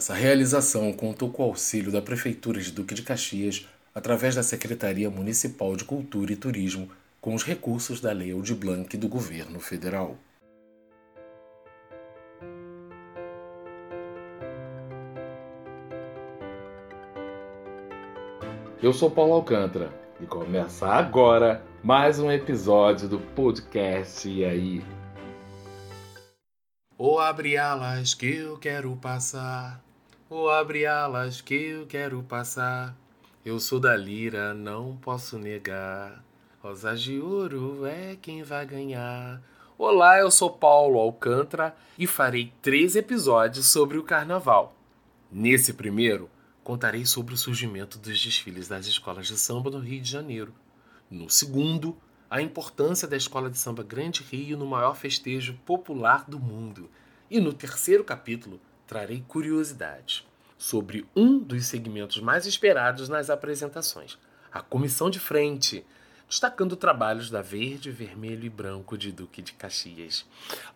Essa realização contou com o auxílio da Prefeitura de Duque de Caxias através da Secretaria Municipal de Cultura e Turismo com os recursos da Lei Aldir Blanc do governo federal. Eu sou Paulo Alcântara e começa agora mais um episódio do podcast E aí? Ou abre alas que eu quero passar, ou abre alas que eu quero passar. Eu sou da lira, não posso negar. Rosas de ouro é quem vai ganhar. Olá, eu sou Paulo Alcântara e farei três episódios sobre o carnaval. Nesse primeiro, contarei sobre o surgimento dos desfiles das escolas de samba no Rio de Janeiro. No segundo, a importância da escola de samba Grande Rio no maior festejo popular do mundo. E no terceiro capítulo, trarei curiosidades sobre um dos segmentos mais esperados nas apresentações, a comissão de frente, destacando trabalhos da Verde, Vermelho e Branco de Duque de Caxias.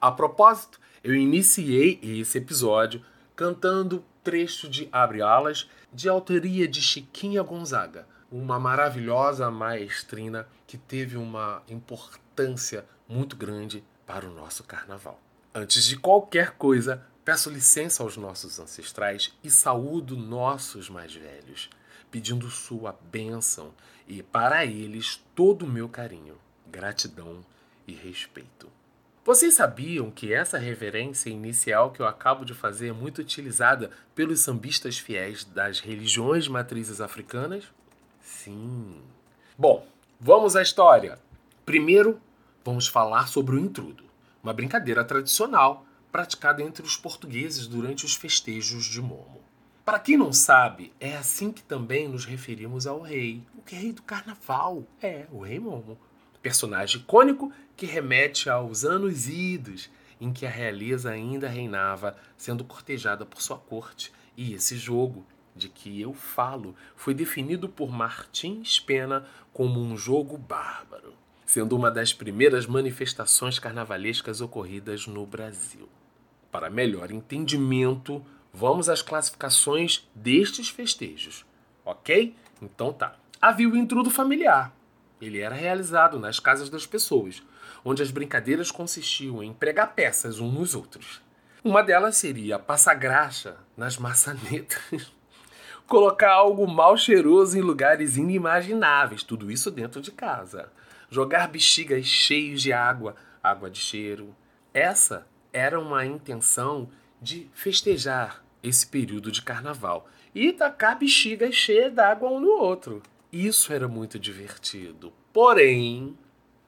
A propósito, eu iniciei esse episódio cantando trecho de Abre Alas, de autoria de Chiquinha Gonzaga, uma maravilhosa maestrina que teve uma importância muito grande para o nosso carnaval. Antes de qualquer coisa, peço licença aos nossos ancestrais e saúdo nossos mais velhos, pedindo sua bênção e para eles todo o meu carinho, gratidão e respeito. Vocês sabiam que essa reverência inicial que eu acabo de fazer é muito utilizada pelos sambistas fiéis das religiões matrizes africanas? Sim. Bom, vamos à história. Primeiro, vamos falar sobre o intrudo, uma brincadeira tradicional praticada entre os portugueses durante os festejos de Momo. Para quem não sabe, é assim que também nos referimos ao rei, o rei do carnaval, é, o rei Momo personagem icônico que remete aos anos idos em que a realeza ainda reinava, sendo cortejada por sua corte. E esse jogo de que eu falo foi definido por Martins Pena como um jogo bárbaro, sendo uma das primeiras manifestações carnavalescas ocorridas no Brasil. Para melhor entendimento, vamos às classificações destes festejos, ok? Então tá. Havia o intrudo familiar, ele era realizado nas casas das pessoas, onde as brincadeiras consistiam em pregar peças uns nos outros. Uma delas seria passar graxa nas maçanetas, colocar algo mal cheiroso em lugares inimagináveis, tudo isso dentro de casa, jogar bexigas cheios de água, água de cheiro. Essa era uma intenção de festejar esse período de carnaval e tacar bexigas cheias d'água um no outro. Isso era muito divertido. Porém,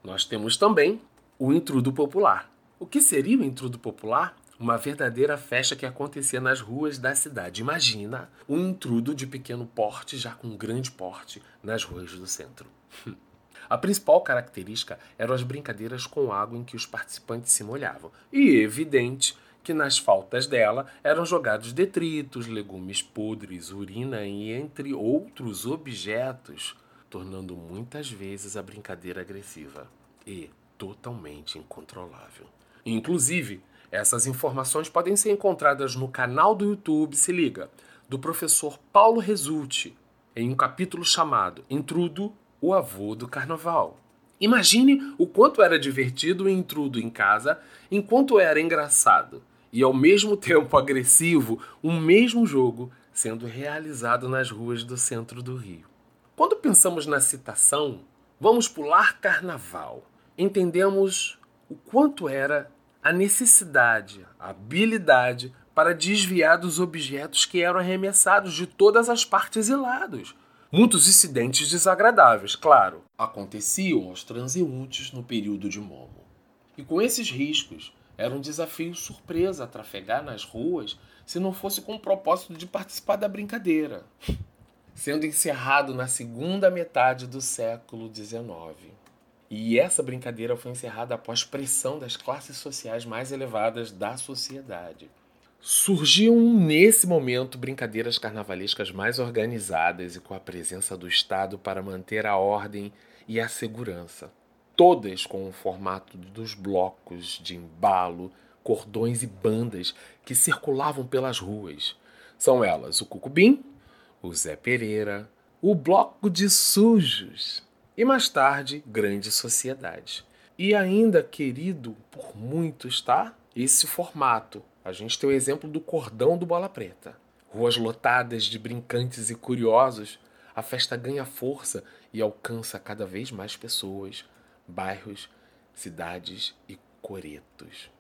nós temos também o intrudo popular. O que seria o intrudo popular? Uma verdadeira festa que acontecia nas ruas da cidade. Imagina um intrudo de pequeno porte, já com grande porte, nas ruas do centro. A principal característica eram as brincadeiras com água em que os participantes se molhavam. E evidente que nas faltas dela eram jogados detritos, legumes podres, urina e entre outros objetos, tornando muitas vezes a brincadeira agressiva e totalmente incontrolável. Inclusive, essas informações podem ser encontradas no canal do YouTube, se liga, do professor Paulo Resulti, em um capítulo chamado Intrudo, o avô do carnaval. Imagine o quanto era divertido o intrudo em casa, enquanto era engraçado e ao mesmo tempo agressivo um mesmo jogo sendo realizado nas ruas do centro do Rio. Quando pensamos na citação, vamos pular carnaval. Entendemos o quanto era a necessidade, a habilidade para desviar dos objetos que eram arremessados de todas as partes e lados. Muitos incidentes desagradáveis, claro, aconteciam aos transeuntes no período de Momo. E com esses riscos, era um desafio surpresa trafegar nas ruas se não fosse com o propósito de participar da brincadeira. Sendo encerrado na segunda metade do século XIX. E essa brincadeira foi encerrada após pressão das classes sociais mais elevadas da sociedade. Surgiam nesse momento brincadeiras carnavalescas mais organizadas e com a presença do Estado para manter a ordem e a segurança todas com o formato dos blocos de embalo, cordões e bandas que circulavam pelas ruas, São elas o Cucubim, o Zé Pereira, o Bloco de Sujos e mais tarde Grande Sociedade. E ainda querido por muitos, tá? Esse formato. A gente tem o exemplo do Cordão do Bola Preta. Ruas lotadas de brincantes e curiosos, a festa ganha força e alcança cada vez mais pessoas, bairros, cidades e coretos.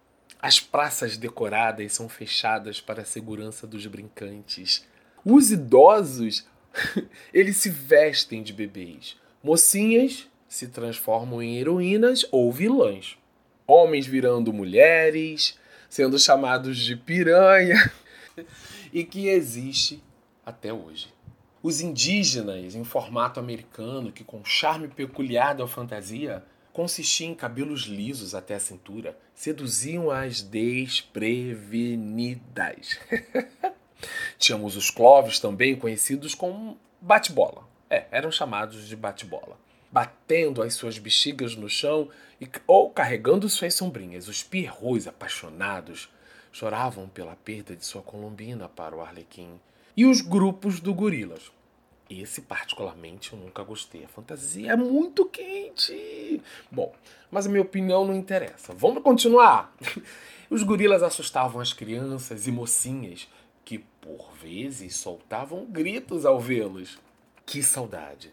As praças decoradas são fechadas para a segurança dos brincantes. Os idosos, eles se vestem de bebês. Mocinhas se transformam em heroínas ou vilãs. Homens virando mulheres, sendo chamados de piranha, e que existe até hoje. Os indígenas, em formato americano, que com charme peculiar da fantasia, consistia em cabelos lisos até a cintura, seduziam as desprevenidas. Tínhamos os cloves também conhecidos como bate-bola. É, eram chamados de bate-bola. Batendo as suas bexigas no chão e, ou carregando suas sombrinhas, os pierrots apaixonados choravam pela perda de sua colombina para o arlequim. E os grupos do gorilas, esse, particularmente, eu nunca gostei. A fantasia é muito quente. Bom, mas a minha opinião não interessa. Vamos continuar. Os gorilas assustavam as crianças e mocinhas que, por vezes, soltavam gritos ao vê-los. Que saudade!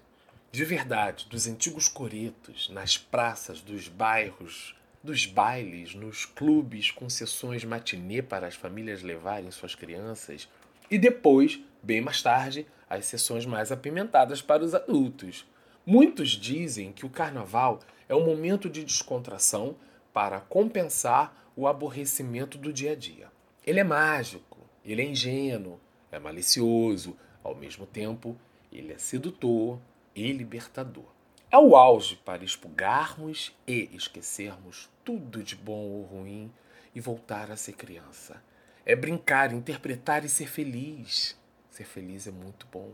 De verdade, dos antigos coretos, nas praças dos bairros, dos bailes, nos clubes com sessões matinê para as famílias levarem suas crianças. E depois, bem mais tarde, as sessões mais apimentadas para os adultos. Muitos dizem que o carnaval é um momento de descontração para compensar o aborrecimento do dia a dia. Ele é mágico, ele é ingênuo, é malicioso, ao mesmo tempo, ele é sedutor e libertador. É o auge para expurgarmos e esquecermos tudo de bom ou ruim e voltar a ser criança. É brincar, interpretar e ser feliz. Ser feliz é muito bom.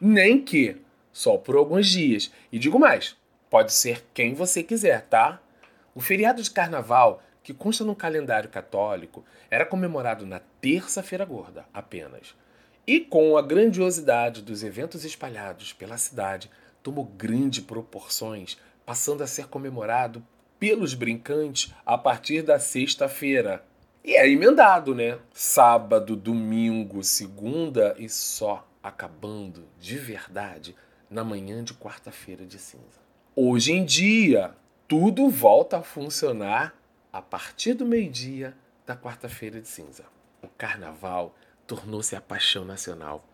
Nem que só por alguns dias. E digo mais, pode ser quem você quiser, tá? O feriado de carnaval, que consta no calendário católico, era comemorado na terça-feira gorda apenas. E com a grandiosidade dos eventos espalhados pela cidade, tomou grandes proporções, passando a ser comemorado pelos brincantes a partir da sexta-feira. E é emendado, né? Sábado, domingo, segunda e só acabando de verdade na manhã de quarta-feira de cinza. Hoje em dia, tudo volta a funcionar a partir do meio-dia da quarta-feira de cinza. O carnaval tornou-se a paixão nacional.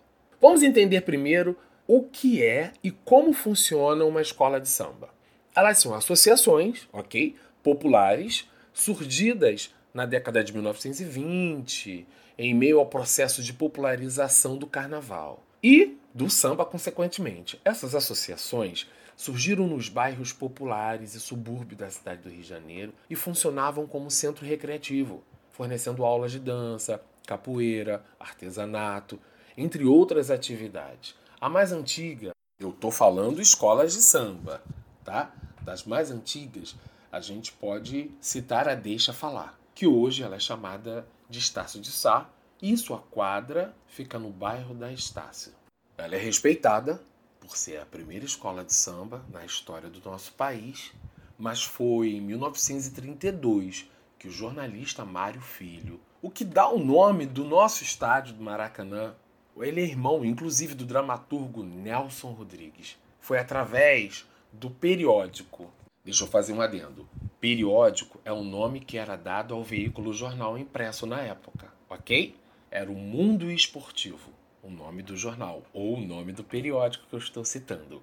Vamos entender primeiro o que é e como funciona uma escola de samba. Elas são associações, ok, populares, surgidas na década de 1920, em meio ao processo de popularização do carnaval e do samba, consequentemente. Essas associações surgiram nos bairros populares e subúrbios da cidade do Rio de Janeiro e funcionavam como centro recreativo, fornecendo aulas de dança, capoeira, artesanato, entre outras atividades. A mais antiga, eu estou falando escolas de samba, tá? Das mais antigas, a gente pode citar a Deixa Falar que hoje ela é chamada de Estácio de Sá, e sua quadra fica no bairro da Estácio. Ela é respeitada por ser a primeira escola de samba na história do nosso país, mas foi em 1932 que o jornalista Mário Filho, o que dá o nome do nosso estádio do Maracanã, ele é irmão, inclusive, do dramaturgo Nelson Rodrigues. Foi através do periódico. Deixa eu fazer um adendo. Periódico é o nome que era dado ao veículo jornal impresso na época, ok? Era o Mundo Esportivo, o nome do jornal, ou o nome do periódico que eu estou citando.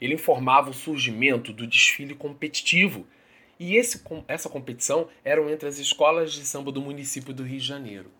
Ele informava o surgimento do desfile competitivo, e esse, essa competição eram entre as escolas de samba do município do Rio de Janeiro.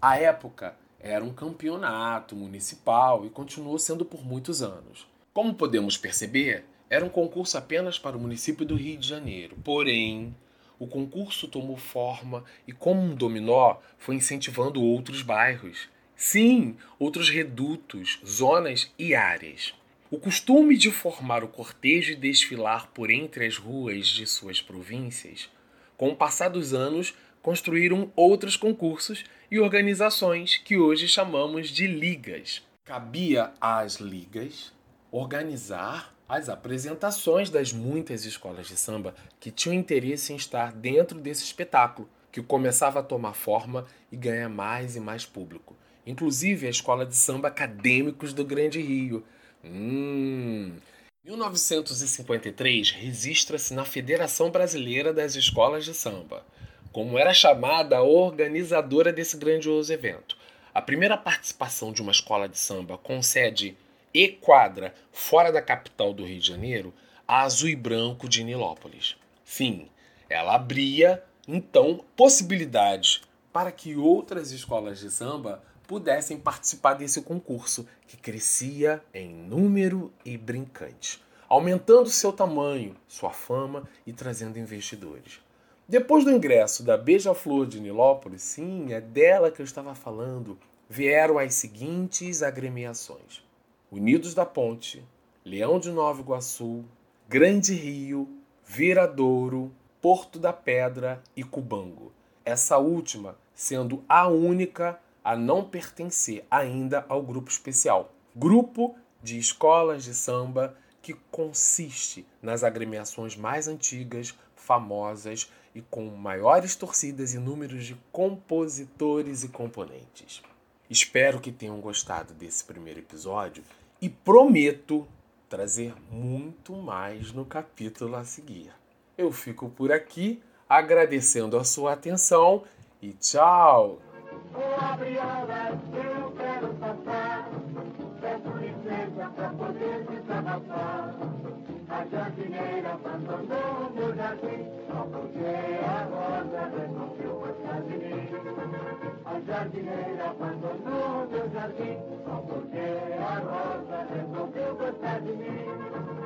A época era um campeonato municipal e continuou sendo por muitos anos. Como podemos perceber, era um concurso apenas para o município do Rio de Janeiro. Porém, o concurso tomou forma e, como um dominó, foi incentivando outros bairros. Sim, outros redutos, zonas e áreas. O costume de formar o cortejo e desfilar por entre as ruas de suas províncias, com o passar dos anos, construíram outros concursos e organizações que hoje chamamos de ligas. Cabia às ligas organizar as apresentações das muitas escolas de samba que tinham interesse em estar dentro desse espetáculo, que começava a tomar forma e ganhar mais e mais público. Inclusive a escola de samba Acadêmicos do Grande Rio. Hum. 1953 registra-se na Federação Brasileira das Escolas de Samba, como era chamada a organizadora desse grandioso evento. A primeira participação de uma escola de samba com sede e quadra fora da capital do Rio de Janeiro, a Azul e Branco de Nilópolis. Fim, ela abria então possibilidades para que outras escolas de samba pudessem participar desse concurso, que crescia em número e brincante, aumentando seu tamanho, sua fama e trazendo investidores. Depois do ingresso da Beija-Flor de Nilópolis, sim, é dela que eu estava falando, vieram as seguintes agremiações: Unidos da Ponte, Leão de Nova Iguaçu, Grande Rio, Viradouro, Porto da Pedra e Cubango. Essa última sendo a única a não pertencer ainda ao grupo especial. Grupo de escolas de samba que consiste nas agremiações mais antigas, famosas e com maiores torcidas e números de compositores e componentes. Espero que tenham gostado desse primeiro episódio e prometo trazer muito mais no capítulo a seguir. Eu fico por aqui agradecendo a sua atenção e tchau! Com a viola eu quero passar, peço licença pra poder desabafar. A jardineira abandonou o meu jardim, só porque a rosa resolveu gostar de mim. A jardineira abandonou o meu jardim, só porque a rosa resolveu gostar de mim.